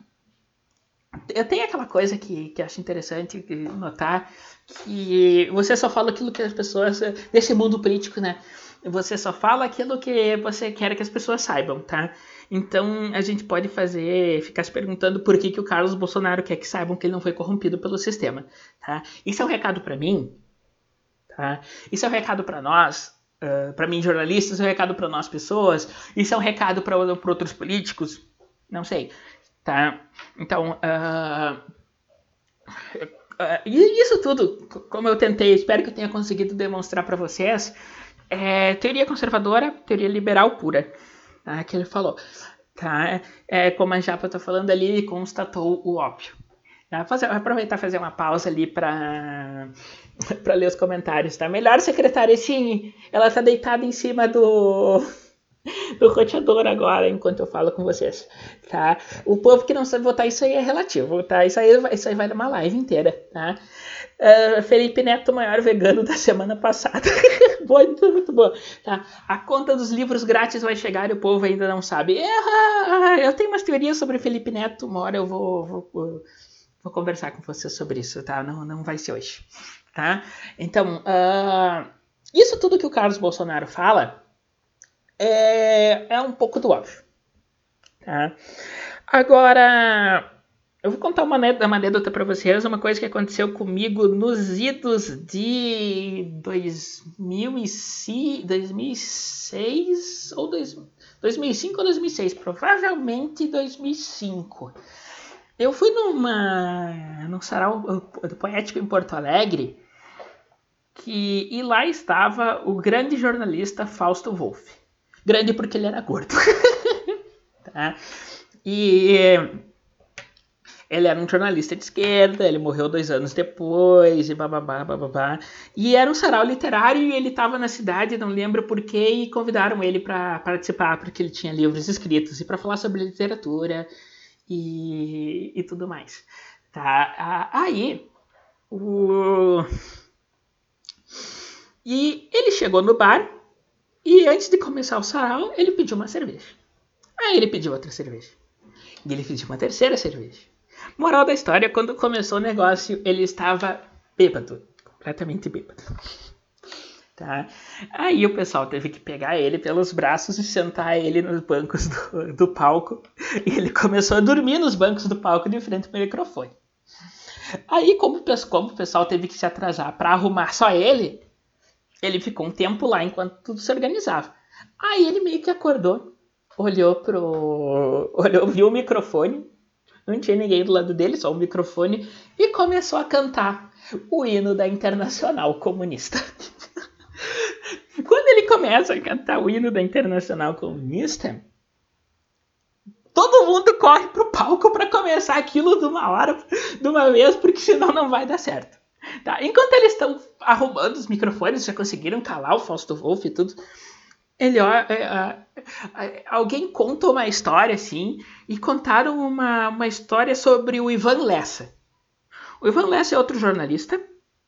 eu tenho aquela coisa que, que acho interessante notar que você só fala aquilo que as pessoas desse mundo político, né? Você só fala aquilo que você quer que as pessoas saibam, tá? Então a gente pode fazer, ficar se perguntando por que, que o Carlos Bolsonaro quer que saibam que ele não foi corrompido pelo sistema, tá? Isso é um recado para mim, tá? Isso é um recado para nós, uh, para mim jornalistas, é um recado para nós pessoas, isso é um recado para outros políticos, não sei, tá? Então, uh, isso tudo, como eu tentei, espero que eu tenha conseguido demonstrar para vocês, é teoria conservadora, teoria liberal pura, tá? que ele falou. Tá? É, como a Japa está falando ali, constatou o óbvio. Tá? Fazer, aproveitar fazer uma pausa ali para para ler os comentários, tá? Melhor secretária, sim, ela tá deitada em cima do do roteador agora, enquanto eu falo com vocês, tá? O povo que não sabe votar, isso aí é relativo, tá? Isso aí, isso aí vai numa live inteira, tá? Uh, Felipe Neto, maior vegano da semana passada. muito, muito boa. Tá? A conta dos livros grátis vai chegar e o povo ainda não sabe. Eu tenho umas teorias sobre Felipe Neto, uma hora eu vou, vou, vou, vou conversar com vocês sobre isso, tá? Não, não vai ser hoje, tá? Então, uh, isso tudo que o Carlos Bolsonaro fala é, é um pouco do óbvio. Tá? Agora, eu vou contar uma, anedota para vocês, uma coisa que aconteceu comigo nos idos de 2006, 2006 ou 2005 ou 2006, provavelmente 2005. Eu fui numa num sarau poético em Porto Alegre que e lá estava o grande jornalista Fausto Wolff. Grande porque ele era gordo. tá? E ele era um jornalista de esquerda, ele morreu dois anos depois, e bababá, bababá. E era um sarau literário e ele estava na cidade, não lembro porquê, e convidaram ele para participar, porque ele tinha livros escritos e para falar sobre literatura e, e tudo mais. Tá? Aí, o... E ele chegou no bar e antes de começar o sarau, ele pediu uma cerveja. Aí ele pediu outra cerveja. E ele pediu uma terceira cerveja. Moral da história, quando começou o negócio, ele estava bêbado. Completamente bêbado. Tá? Aí o pessoal teve que pegar ele pelos braços e sentar ele nos bancos do, do palco. E ele começou a dormir nos bancos do palco de frente para o microfone. Aí, como, como o pessoal teve que se atrasar para arrumar só ele, ele ficou um tempo lá enquanto tudo se organizava. Aí ele meio que acordou, olhou pro. olhou, viu o microfone, não tinha ninguém do lado dele, só o microfone, e começou a cantar o hino da Internacional Comunista. Quando ele começa a cantar o hino da Internacional Comunista, todo mundo corre pro palco para começar aquilo de uma hora, de uma vez, porque senão não vai dar certo. Tá? Enquanto eles estão arrumando os microfones, já conseguiram calar o Fausto Wolff e tudo. Ele, ó, é, é, alguém conta uma história assim e contaram uma, uma história sobre o Ivan Lessa. O Ivan Lessa é outro jornalista,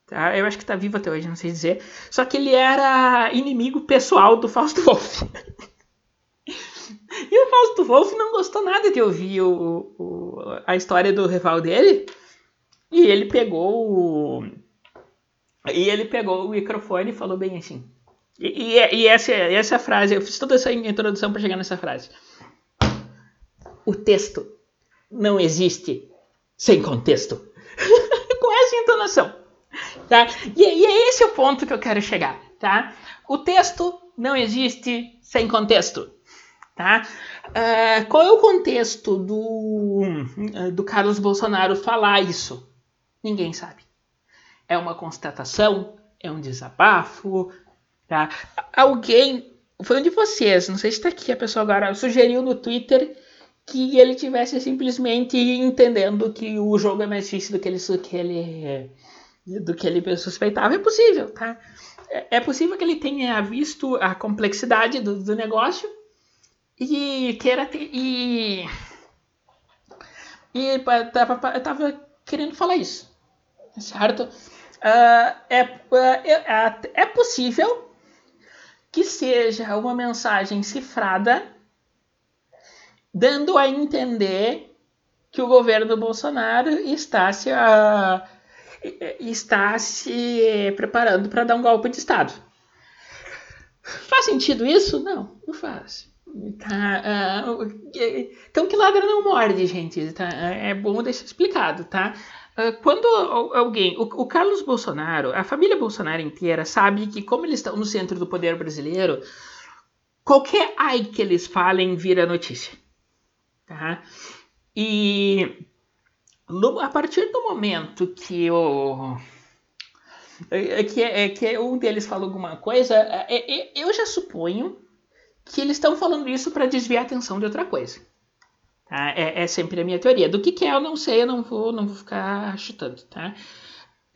tá? Eu acho que está vivo até hoje, não sei dizer. Só que ele era inimigo pessoal do Fausto Wolff. e o Fausto Wolff não gostou nada de ouvir o, o, a história do rival dele. E ele pegou o. E ele pegou o microfone e falou bem assim. E, e, e essa, essa frase, eu fiz toda essa introdução para chegar nessa frase. O texto não existe sem contexto. Com essa entonação. Tá? E, e é esse o ponto que eu quero chegar. Tá? O texto não existe sem contexto. Tá? Uh, qual é o contexto do, do Carlos Bolsonaro falar isso? Ninguém sabe. É uma constatação? É um desabafo? Tá? Alguém, foi um de vocês, não sei se está aqui a pessoa agora, sugeriu no Twitter que ele tivesse simplesmente entendendo que o jogo é mais difícil do que ele, do que ele, do que ele suspeitava. É possível, tá? É, é possível que ele tenha visto a complexidade do, do negócio e queira ter, e e tava querendo falar isso, certo? Uh, é, é, é possível que seja uma mensagem cifrada dando a entender que o governo Bolsonaro está se, uh, está se preparando para dar um golpe de Estado. Faz sentido isso? Não, não faz. Tá, uh, então que ladra não morde, gente. Tá? É bom deixar explicado, tá? Uh, quando alguém, o, o, Carlos Bolsonaro, a família Bolsonaro inteira sabe que como eles estão no centro do poder brasileiro, qualquer ai que eles falem vira notícia, tá? E no, a partir do momento que o que, é, que um deles fala alguma coisa, é, é, eu já suponho que eles estão falando isso para desviar a atenção de outra coisa. Tá? É, é, sempre a minha teoria. Do que, que é, eu não sei, eu não vou, não vou ficar chutando. Tá?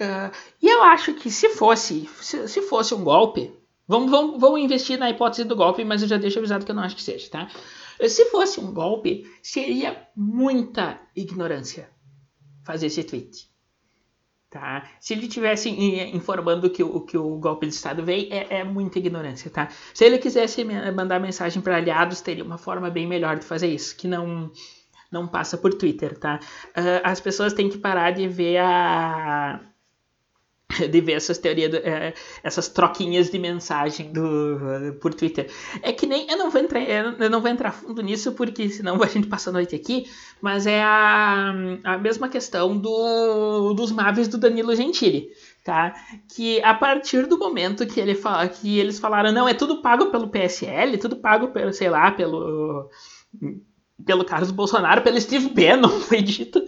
Uh, e eu acho que se fosse, se, se, fosse um golpe, vamos, vamos, vamos investir na hipótese do golpe, mas eu já deixo avisado que eu não acho que seja. Tá? Se fosse um golpe, seria muita ignorância fazer esse tweet. Tá? Se ele tivesse informando que o, que o golpe de Estado veio, é, é muita ignorância. Tá? Se ele quisesse mandar mensagem para aliados, teria uma forma bem melhor de fazer isso, que não, não passa por Twitter. Tá? Uh, as pessoas têm que parar de ver a de ver essas teorias, é, essas troquinhas de mensagem do, por Twitter. É que nem. Eu não, vou entrar, eu não vou entrar fundo nisso, porque senão a gente passa a noite aqui, mas é a, a mesma questão do, dos maves do Danilo Gentili. Tá? Que a partir do momento que, ele fala, que eles falaram, não, é tudo pago pelo PSL, tudo pago pelo, sei lá, pelo pelo Carlos Bolsonaro, pelo Steve Bannon, foi dito.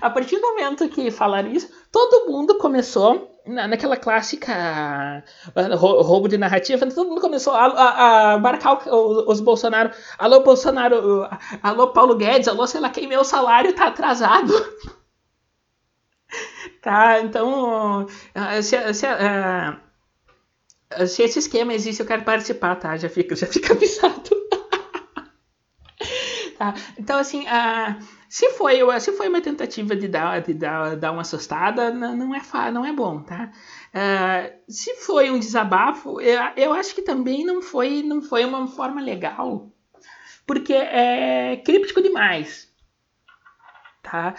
A partir do momento que falaram isso, todo mundo começou, na, naquela clássica uh, roubo de narrativa, todo mundo começou a, a, a marcar os, os Bolsonaro. Alô, Bolsonaro, uh, alô, Paulo Guedes, alô, sei lá quem, meu salário tá atrasado. tá, então, uh, se, se, se esse esquema existe, eu quero participar, tá? Já fica, já fica avisado. Tá? Então, assim, se, foi, se foi uma tentativa de dar, de dar, dar uma assustada, não, é, não é bom, tá? Uh, se foi um desabafo, eu, eu acho que também não foi, não foi uma forma legal, porque é críptico demais, tá?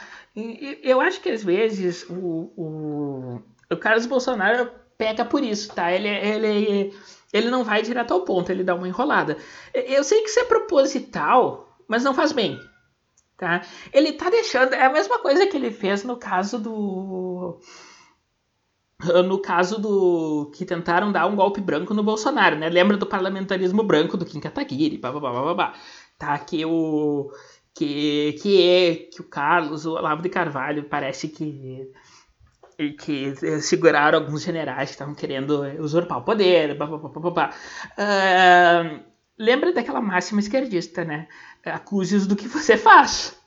Eu acho que às vezes o, o, o Carlos Bolsonaro pega por isso, tá? Ele, ele, ele não vai direto ao ponto, ele dá uma enrolada. Eu sei que isso é proposital, mas não faz bem. Tá? Ele tá deixando. É a mesma coisa que ele fez no caso do. no caso do que tentaram dar um golpe branco no Bolsonaro, né? Lembra do parlamentarismo branco do Kim Kataguiri, blá, blá, blá, blá, blá. Tá, que o que, que é que o Carlos, o Olavo de Carvalho, parece que que seguraram alguns generais que estavam querendo usurpar o poder, blá, blá, blá. Uh, lembra daquela máxima esquerdista, né? Acuse-os do que você faz.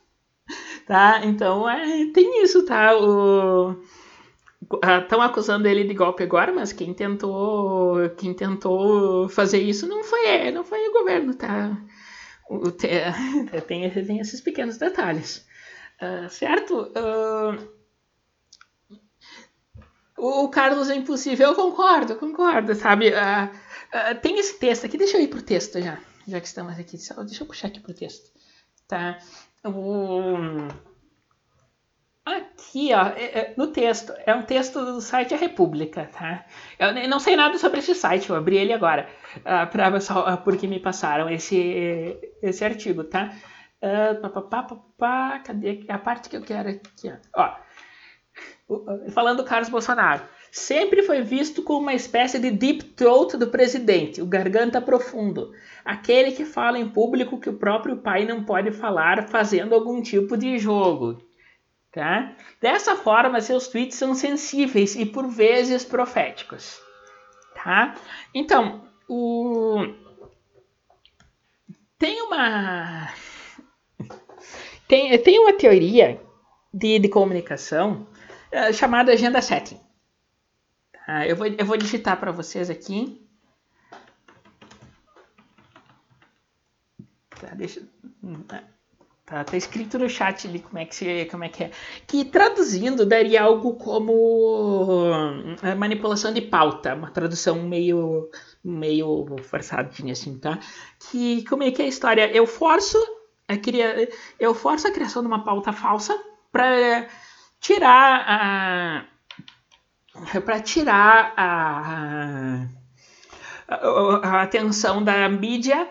Tá? Então, é, tem isso, tá? Estão acusando ele de golpe agora, mas quem tentou, quem tentou fazer isso não foi não foi o governo, tá? O, tem, tem esses pequenos detalhes, uh, certo? Uh, o Carlos é impossível, eu concordo, concordo, sabe? Uh, tem esse texto aqui, deixa eu ir pro texto já, já que estamos aqui, deixa eu puxar aqui pro texto, tá? O Aqui, ó, é, é, no texto, é um texto do site A República, tá? Eu não sei nada sobre esse site, eu abri ele agora, uh, pra, só, uh, porque me passaram esse, esse artigo, tá? Uh, pá, pá, pá, pá, cadê a parte que eu quero aqui? Ó, ó falando do Carlos Bolsonaro, sempre foi visto como uma espécie de deep throat do presidente, o garganta profundo, aquele que fala em público que o próprio pai não pode falar fazendo algum tipo de jogo. Tá? Dessa forma, seus tweets são sensíveis e por vezes proféticos. Tá? Então, o... tem uma tem, tem uma teoria de, de comunicação uh, chamada agenda setting. Tá? Eu, vou, eu vou digitar para vocês aqui. Tá, deixa, hum, Tá, tá escrito no chat ali como é, que se, como é que é. Que traduzindo daria algo como eh, manipulação de pauta, uma tradução meio meio forçadinha assim, tá? Que como é que é a história? Eu forço a cria, eu forço a criação de uma pauta falsa para tirar a para tirar a, a, a atenção da mídia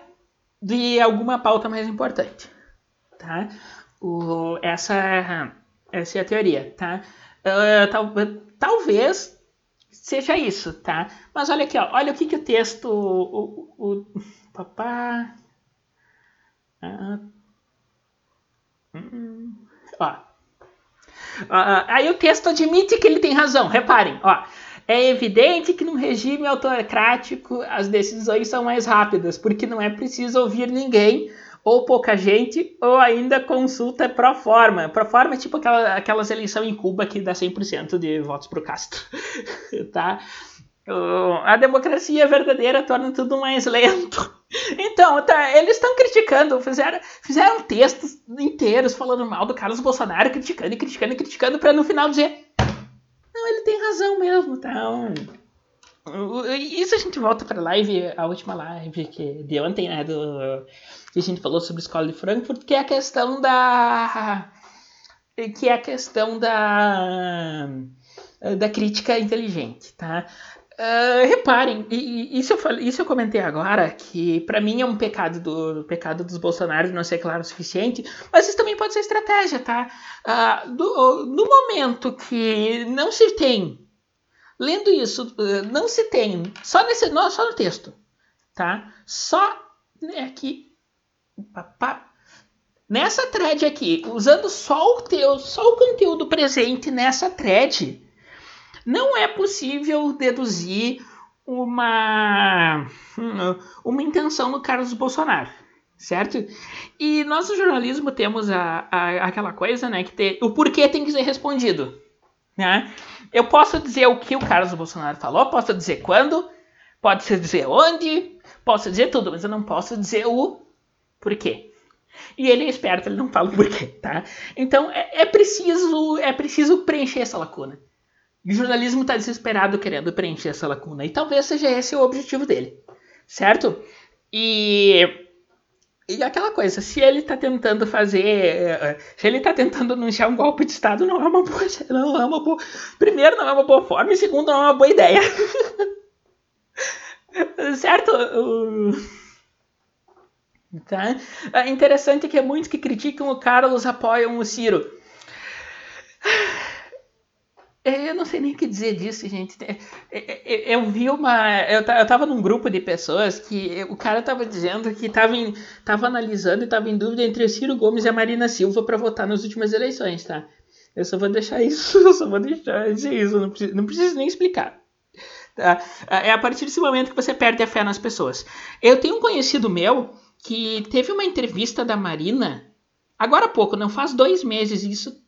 de alguma pauta mais importante tá? O, essa, essa é a teoria, tá? Uh, tal, talvez seja isso, tá? Mas olha aqui, ó, olha o que, que o texto, o, o, o papá, ah, hum, Uh, aí o texto admite que ele tem razão. Reparem, ó. É evidente que num regime autocrático as decisões são mais rápidas, porque não é preciso ouvir ninguém ou pouca gente, ou ainda consulta pro forma. Pro forma é tipo aquela, aquelas eleições em Cuba que dá 100% de votos pro Castro, tá? A democracia verdadeira torna tudo mais lento. Então, tá, eles estão criticando, fizeram, fizeram textos inteiros falando mal do Carlos Bolsonaro, criticando e criticando e criticando, para no final dizer: Não, ele tem razão mesmo, tá? Isso a gente volta para a live, a última live que de ontem, né? Do, que a gente falou sobre escola de Frankfurt, que é a questão da. que é a questão da. da crítica inteligente, tá? Uh, reparem, e, e, isso, eu falei, isso eu comentei agora, que para mim é um pecado do pecado dos bolsonaros não ser claro o suficiente, mas isso também pode ser estratégia, tá? Uh, do, no momento que não se tem Lendo isso, eh, não se tem, só, nesse, não, só no texto, tá? Só aqui, papá, nessa thread aqui, usando só o teu, só o conteúdo presente nessa thread, não é possível deduzir uma, uma intenção do Carlos Bolsonaro, certo? E nós no jornalismo temos a, a, aquela coisa, né, que tem, o porquê tem que ser respondido, né? Eu posso dizer o que o Carlos Bolsonaro falou, posso dizer quando, pode dizer onde, posso dizer tudo, mas eu não posso dizer o porquê. E ele é esperto, ele não fala o porquê, tá? Então é, é preciso é preciso preencher essa lacuna. O jornalismo está desesperado querendo preencher essa lacuna. E talvez seja esse o objetivo dele, certo? E e aquela coisa, se ele está tentando fazer. Eh, se ele está tentando anunciar um golpe de Estado, não é uma boa. Não é uma boa. Primeiro, não é uma boa forma, e segundo, não é uma boa ideia. certo? Tá? É interessante que muitos que criticam o Carlos apoiam o Ciro. É, eu não sei nem o que dizer disso, gente. É, é, eu vi uma. Eu, tava num grupo de pessoas que o cara tava dizendo que tava, em, tava analisando e tava em dúvida entre o Ciro Gomes e a Marina Silva para votar nas últimas eleições, tá? Eu só vou deixar isso, eu só vou deixar isso, não preciso, não preciso nem explicar. Tá? É a partir desse momento que você perde a fé nas pessoas. Eu tenho um conhecido meu que teve uma entrevista da Marina, agora há pouco, não faz dois meses isso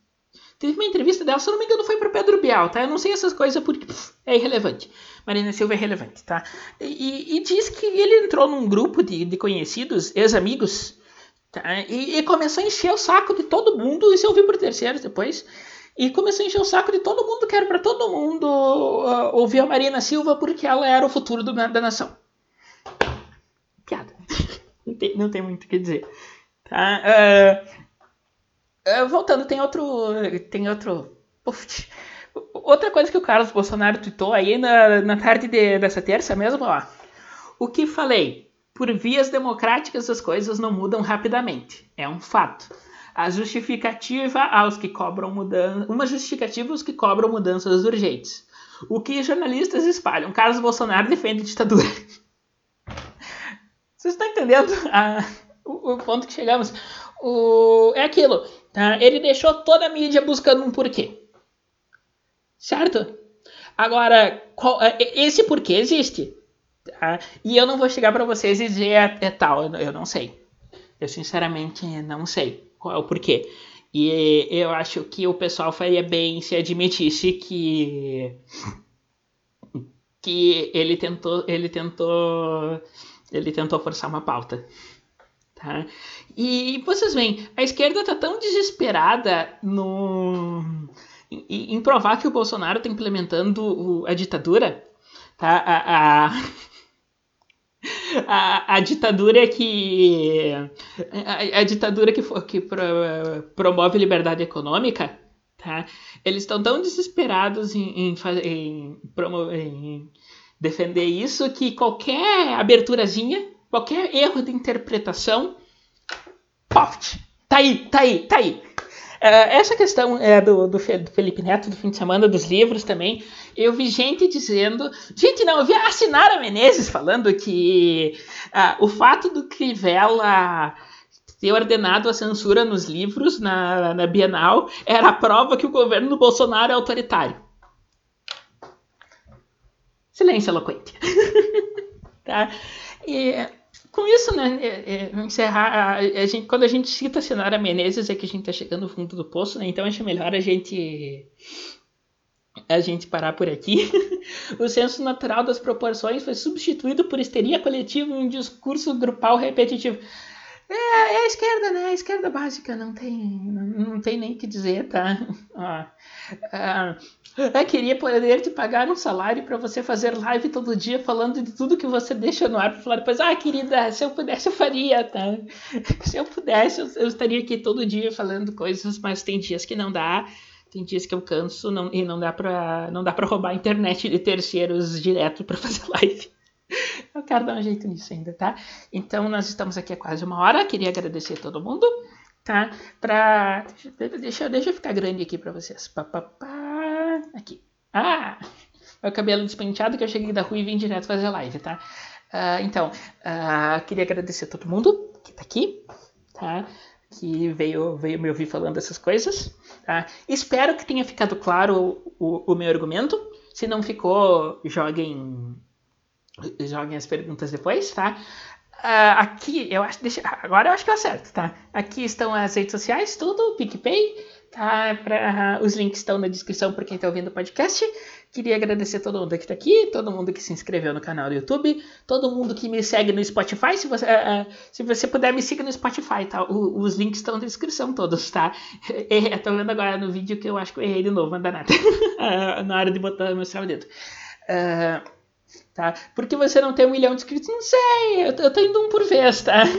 Teve uma entrevista dela, se eu não me engano, foi pro Pedro Bial, tá? Eu não sei essas coisas porque pff, é irrelevante. Marina Silva é relevante, tá? E, e, diz que ele entrou num grupo de, de conhecidos, ex-amigos, tá? E, e, começou a encher o saco de todo mundo, isso eu vi por terceiros depois. E começou a encher o saco de todo mundo, que era pra todo mundo uh, ouvir a Marina Silva porque ela era o futuro do, da nação. Piada. não, tem, não tem muito o que dizer. Tá? Uh, voltando, tem outro. Tem outro. Uf, outra coisa que o Carlos Bolsonaro tweetou aí na, na tarde de, dessa terça mesmo, ó. O que falei? Por vias democráticas as coisas não mudam rapidamente. É um fato. A justificativa aos que cobram mudança. Uma justificativa aos que cobram mudanças urgentes. O que jornalistas espalham? Carlos Bolsonaro defende ditadura. Vocês estão entendendo a, o, o ponto que chegamos? O, é aquilo. Tá? Ele deixou toda a mídia buscando um porquê. Certo? Agora, qual, é, esse porquê existe. Tá? E eu não vou chegar para vocês e dizer é, é tal, eu, eu, não sei. Eu sinceramente não sei qual é o porquê. E eu acho que o pessoal faria bem se admitisse que que ele tentou ele tentou ele tentou forçar uma pauta. Tá? E vocês veem, a esquerda está tão desesperada no, em, em, provar que o Bolsonaro está implementando o, a ditadura, tá? a, a, a, a ditadura que a, a, ditadura que, que pro, promove liberdade econômica, tá? Eles estão tão desesperados em, em, em, promover, em defender isso que qualquer aberturazinha qualquer erro de interpretação, poft, tá aí, tá aí, tá aí. Uh, essa questão é do, do, Felipe Neto do fim de semana dos livros também. Eu vi gente dizendo. Gente, não, eu vi a Sinara Menezes falando que uh, o fato do Crivella ter ordenado a censura nos livros na, na Bienal era a prova que o governo do Bolsonaro é autoritário. Silêncio eloquente. tá? E com isso, né, é, é, encerrar, a, a, gente, quando a gente cita a Senhora Menezes é que a gente tá chegando no fundo do poço, né, então acho melhor a gente a gente parar por aqui. o senso natural das proporções foi substituído por histeria coletiva e um discurso grupal repetitivo. É, é, a esquerda, né? A esquerda básica, não tem, não, tem nem que dizer, tá? Eu queria poder te pagar um salário para você fazer live todo dia falando de tudo que você deixa no ar para falar depois, ah, querida, se eu pudesse eu faria, tá? Se eu pudesse, eu, eu estaria aqui todo dia falando coisas, mas tem dias que não dá. Tem dias que eu canso não, e não dá para não dá para roubar a internet de terceiros direto para fazer live. Eu quero dar um jeito nisso ainda, tá? Então nós estamos aqui há quase uma hora. Queria agradecer a todo mundo, tá? Pra... Deixa, deixa eu ficar grande aqui para vocês. Pá, pá, pá. Aqui. Ah! É o cabelo despenteado que eu cheguei da rua e vim direto fazer live, tá? Uh, então, uh, queria agradecer a todo mundo que tá aqui, tá? Que veio, veio me ouvir falando essas coisas, tá? Espero que tenha ficado claro o, o, o meu argumento. Se não ficou, joguem joguem as perguntas depois, tá? Uh, aqui, eu acho, deixa, agora eu acho que eu acerto, tá? Aqui estão as redes sociais, tudo, PicPay, tá? Pra, uh, os links estão na descrição para quem está ouvindo o podcast. Queria agradecer todo mundo que está aqui, todo mundo que se inscreveu no canal do YouTube, todo mundo que me segue no Spotify. Se você, uh, se você puder, me siga no Spotify, tá? O, os links estão na descrição todos, tá? Estou vendo agora no vídeo que eu acho que eu errei de novo, não dá nada. na hora de botar, mostrar o dedo. Uh, tá? Por que você não tem um milhão de inscritos? Não sei, eu, eu tô indo um por vez, tá?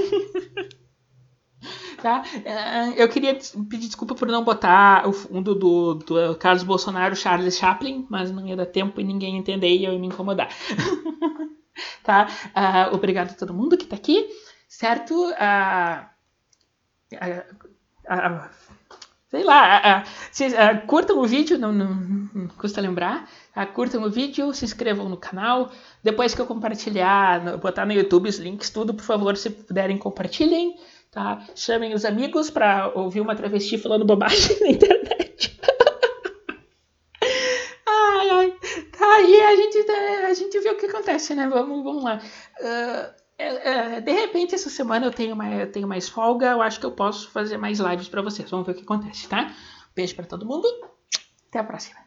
tá? É, eu queria pedir desculpa por não botar o fundo do, do Carlos Bolsonaro, Charles Chaplin, mas não ia dar tempo e ninguém entender e eu ia me incomodar. tá? Uh, obrigado a todo mundo que tá aqui, certo? Uh, uh, sei lá, se, curtam o vídeo, não, não, não custa lembrar. curtam o vídeo, se inscrevam no canal. Depois que eu compartilhar, botar no YouTube os links, tudo, por favor, se puderem, compartilhem. Tá? Chamem os amigos para ouvir uma travesti falando bobagem na internet. ai, ai. Tá aí, a gente, a gente vê o que acontece, né? Vamos, vamos lá. Uh, de repente, essa semana eu tenho, mais, eu tenho mais folga. Eu acho que eu posso fazer mais lives para vocês. Vamos ver o que acontece, tá? Beijo para todo mundo. Até a próxima.